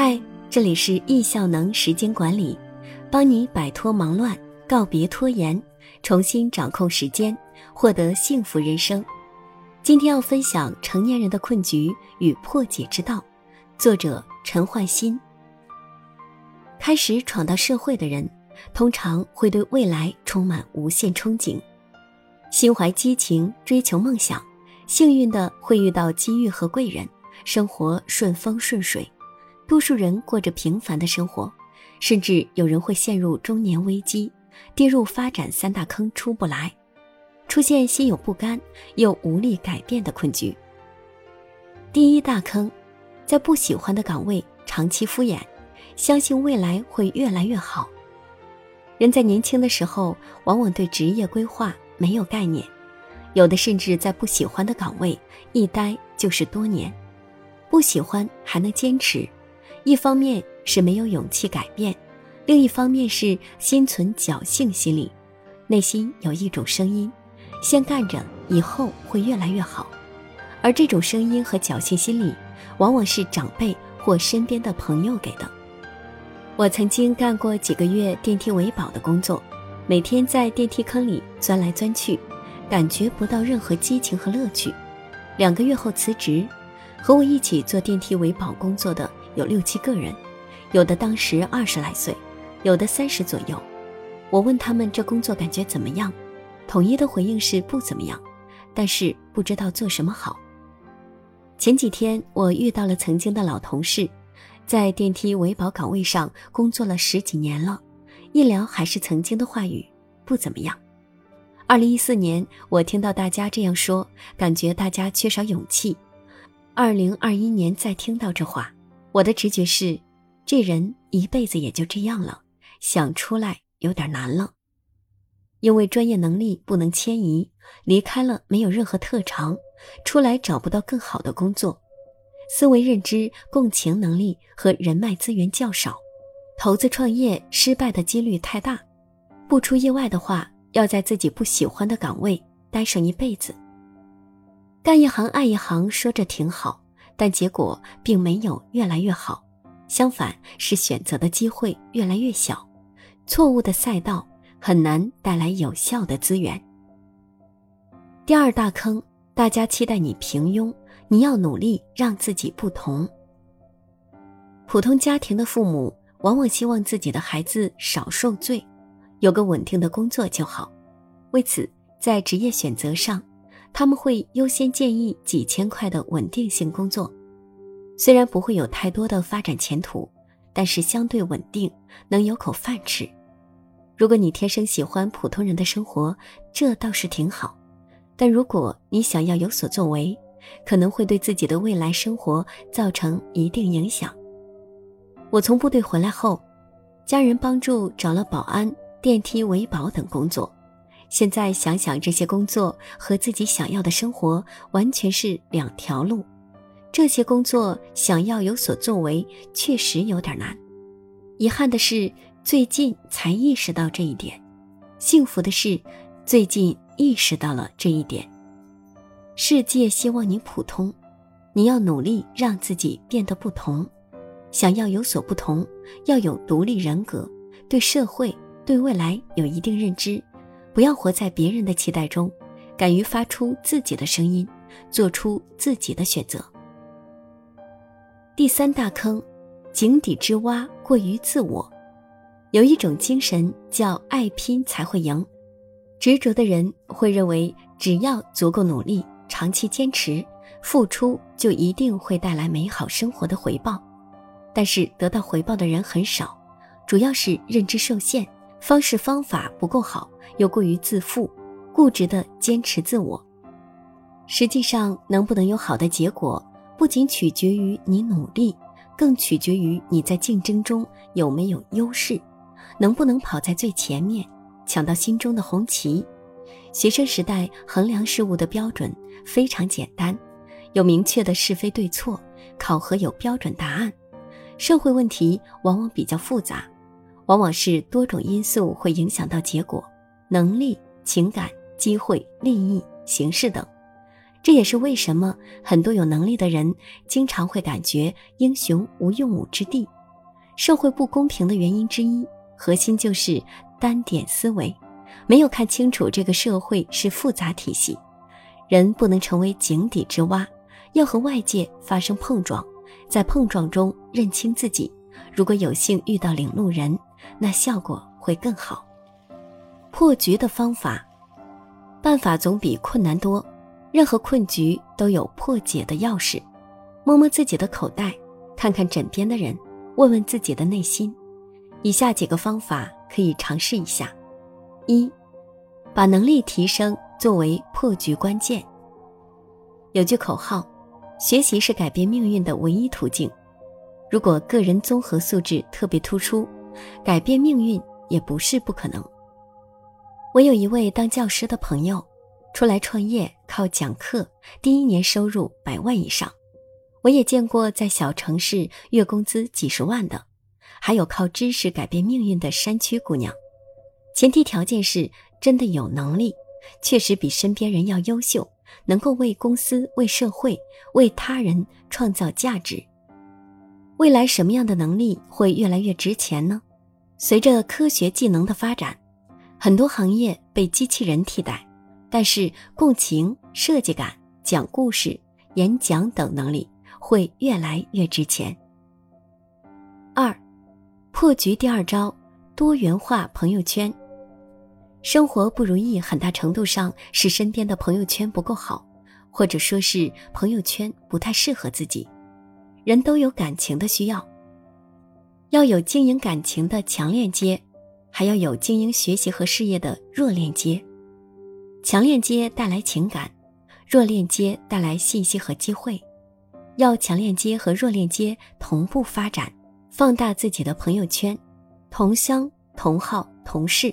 嗨，这里是易效能时间管理，帮你摆脱忙乱，告别拖延，重新掌控时间，获得幸福人生。今天要分享成年人的困局与破解之道，作者陈焕新。开始闯到社会的人，通常会对未来充满无限憧憬，心怀激情，追求梦想，幸运的会遇到机遇和贵人，生活顺风顺水。多数人过着平凡的生活，甚至有人会陷入中年危机，跌入发展三大坑出不来，出现心有不甘又无力改变的困局。第一大坑，在不喜欢的岗位长期敷衍，相信未来会越来越好。人在年轻的时候，往往对职业规划没有概念，有的甚至在不喜欢的岗位一待就是多年，不喜欢还能坚持。一方面是没有勇气改变，另一方面是心存侥幸心理，内心有一种声音：先干着，以后会越来越好。而这种声音和侥幸心理，往往是长辈或身边的朋友给的。我曾经干过几个月电梯维保的工作，每天在电梯坑里钻来钻去，感觉不到任何激情和乐趣。两个月后辞职，和我一起做电梯维保工作的。有六七个人，有的当时二十来岁，有的三十左右。我问他们这工作感觉怎么样，统一的回应是不怎么样，但是不知道做什么好。前几天我遇到了曾经的老同事，在电梯维保岗位上工作了十几年了，一聊还是曾经的话语，不怎么样。二零一四年我听到大家这样说，感觉大家缺少勇气。二零二一年再听到这话。我的直觉是，这人一辈子也就这样了，想出来有点难了。因为专业能力不能迁移，离开了没有任何特长，出来找不到更好的工作，思维认知、共情能力和人脉资源较少，投资创业失败的几率太大。不出意外的话，要在自己不喜欢的岗位待上一辈子。干一行爱一行，说着挺好。但结果并没有越来越好，相反是选择的机会越来越小，错误的赛道很难带来有效的资源。第二大坑，大家期待你平庸，你要努力让自己不同。普通家庭的父母往往希望自己的孩子少受罪，有个稳定的工作就好，为此在职业选择上。他们会优先建议几千块的稳定性工作，虽然不会有太多的发展前途，但是相对稳定，能有口饭吃。如果你天生喜欢普通人的生活，这倒是挺好。但如果你想要有所作为，可能会对自己的未来生活造成一定影响。我从部队回来后，家人帮助找了保安、电梯维保等工作。现在想想，这些工作和自己想要的生活完全是两条路。这些工作想要有所作为，确实有点难。遗憾的是，最近才意识到这一点；幸福的是，最近意识到了这一点。世界希望你普通，你要努力让自己变得不同。想要有所不同，要有独立人格，对社会、对未来有一定认知。不要活在别人的期待中，敢于发出自己的声音，做出自己的选择。第三大坑，井底之蛙过于自我。有一种精神叫爱拼才会赢，执着的人会认为只要足够努力、长期坚持、付出，就一定会带来美好生活的回报。但是得到回报的人很少，主要是认知受限。方式方法不够好，又过于自负、固执的坚持自我。实际上，能不能有好的结果，不仅取决于你努力，更取决于你在竞争中有没有优势，能不能跑在最前面，抢到心中的红旗。学生时代衡量事物的标准非常简单，有明确的是非对错，考核有标准答案。社会问题往往比较复杂。往往是多种因素会影响到结果，能力、情感、机会、利益、形式等。这也是为什么很多有能力的人经常会感觉英雄无用武之地。社会不公平的原因之一，核心就是单点思维，没有看清楚这个社会是复杂体系。人不能成为井底之蛙，要和外界发生碰撞，在碰撞中认清自己。如果有幸遇到领路人，那效果会更好。破局的方法，办法总比困难多。任何困局都有破解的钥匙。摸摸自己的口袋，看看枕边的人，问问自己的内心。以下几个方法可以尝试一下：一，把能力提升作为破局关键。有句口号：“学习是改变命运的唯一途径。”如果个人综合素质特别突出，改变命运也不是不可能。我有一位当教师的朋友。出来创业靠讲课，第一年收入百万以上。我也见过在小城市月工资几十万的，还有靠知识改变命运的山区姑娘。前提条件是真的有能力，确实比身边人要优秀，能够为公司、为社会、为他人创造价值。未来什么样的能力会越来越值钱呢？随着科学技能的发展，很多行业被机器人替代。但是，共情、设计感、讲故事、演讲等能力会越来越值钱。二，破局第二招：多元化朋友圈。生活不如意，很大程度上是身边的朋友圈不够好，或者说是朋友圈不太适合自己。人都有感情的需要，要有经营感情的强链接，还要有经营学习和事业的弱链接。强链接带来情感，弱链接带来信息和机会。要强链接和弱链接同步发展，放大自己的朋友圈，同乡、同好、同事。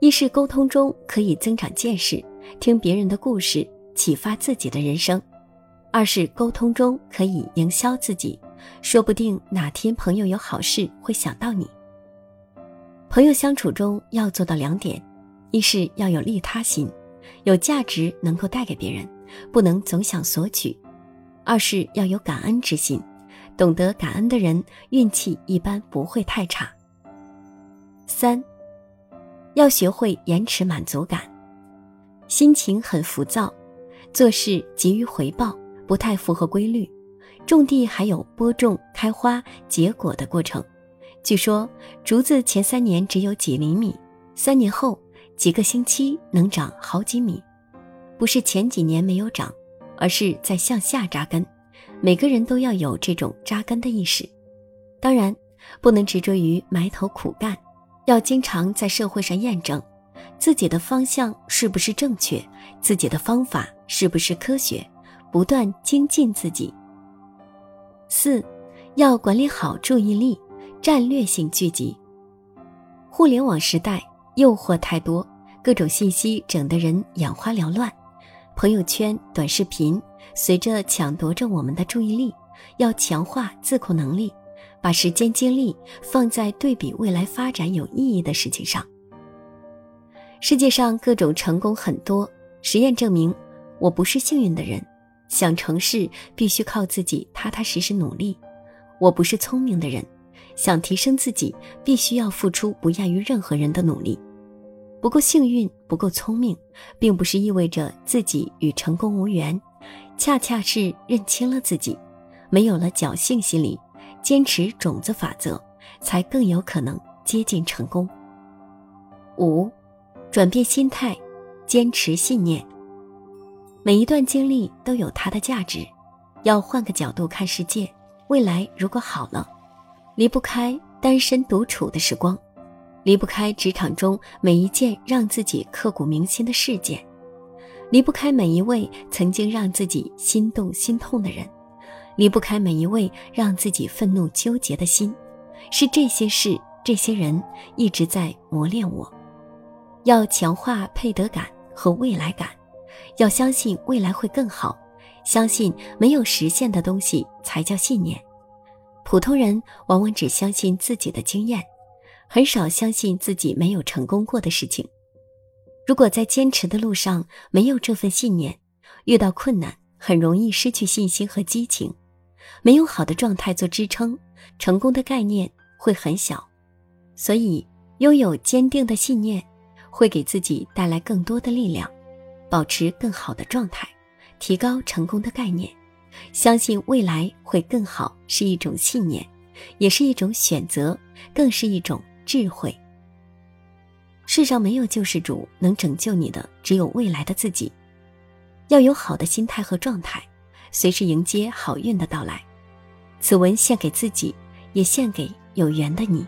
一是沟通中可以增长见识，听别人的故事，启发自己的人生；二是沟通中可以营销自己，说不定哪天朋友有好事会想到你。朋友相处中要做到两点：一是要有利他心。有价值能够带给别人，不能总想索取；二是要有感恩之心，懂得感恩的人运气一般不会太差。三，要学会延迟满足感，心情很浮躁，做事急于回报，不太符合规律。种地还有播种、开花、结果的过程。据说竹子前三年只有几厘米，三年后。几个星期能长好几米，不是前几年没有长，而是在向下扎根。每个人都要有这种扎根的意识，当然不能执着于埋头苦干，要经常在社会上验证自己的方向是不是正确，自己的方法是不是科学，不断精进自己。四，要管理好注意力，战略性聚集。互联网时代诱惑太多。各种信息整得人眼花缭乱，朋友圈、短视频随着抢夺着我们的注意力。要强化自控能力，把时间精力放在对比未来发展有意义的事情上。世界上各种成功很多，实验证明我不是幸运的人。想成事必须靠自己踏踏实实努力。我不是聪明的人，想提升自己必须要付出不亚于任何人的努力。不够幸运，不够聪明，并不是意味着自己与成功无缘，恰恰是认清了自己，没有了侥幸心理，坚持种子法则，才更有可能接近成功。五，转变心态，坚持信念。每一段经历都有它的价值，要换个角度看世界。未来如果好了，离不开单身独处的时光。离不开职场中每一件让自己刻骨铭心的事件，离不开每一位曾经让自己心动心痛的人，离不开每一位让自己愤怒纠结的心，是这些事、这些人一直在磨练我。要强化配得感和未来感，要相信未来会更好，相信没有实现的东西才叫信念。普通人往往只相信自己的经验。很少相信自己没有成功过的事情。如果在坚持的路上没有这份信念，遇到困难很容易失去信心和激情，没有好的状态做支撑，成功的概念会很小。所以，拥有坚定的信念，会给自己带来更多的力量，保持更好的状态，提高成功的概念。相信未来会更好，是一种信念，也是一种选择，更是一种智慧。世上没有救世主，能拯救你的只有未来的自己。要有好的心态和状态，随时迎接好运的到来。此文献给自己，也献给有缘的你。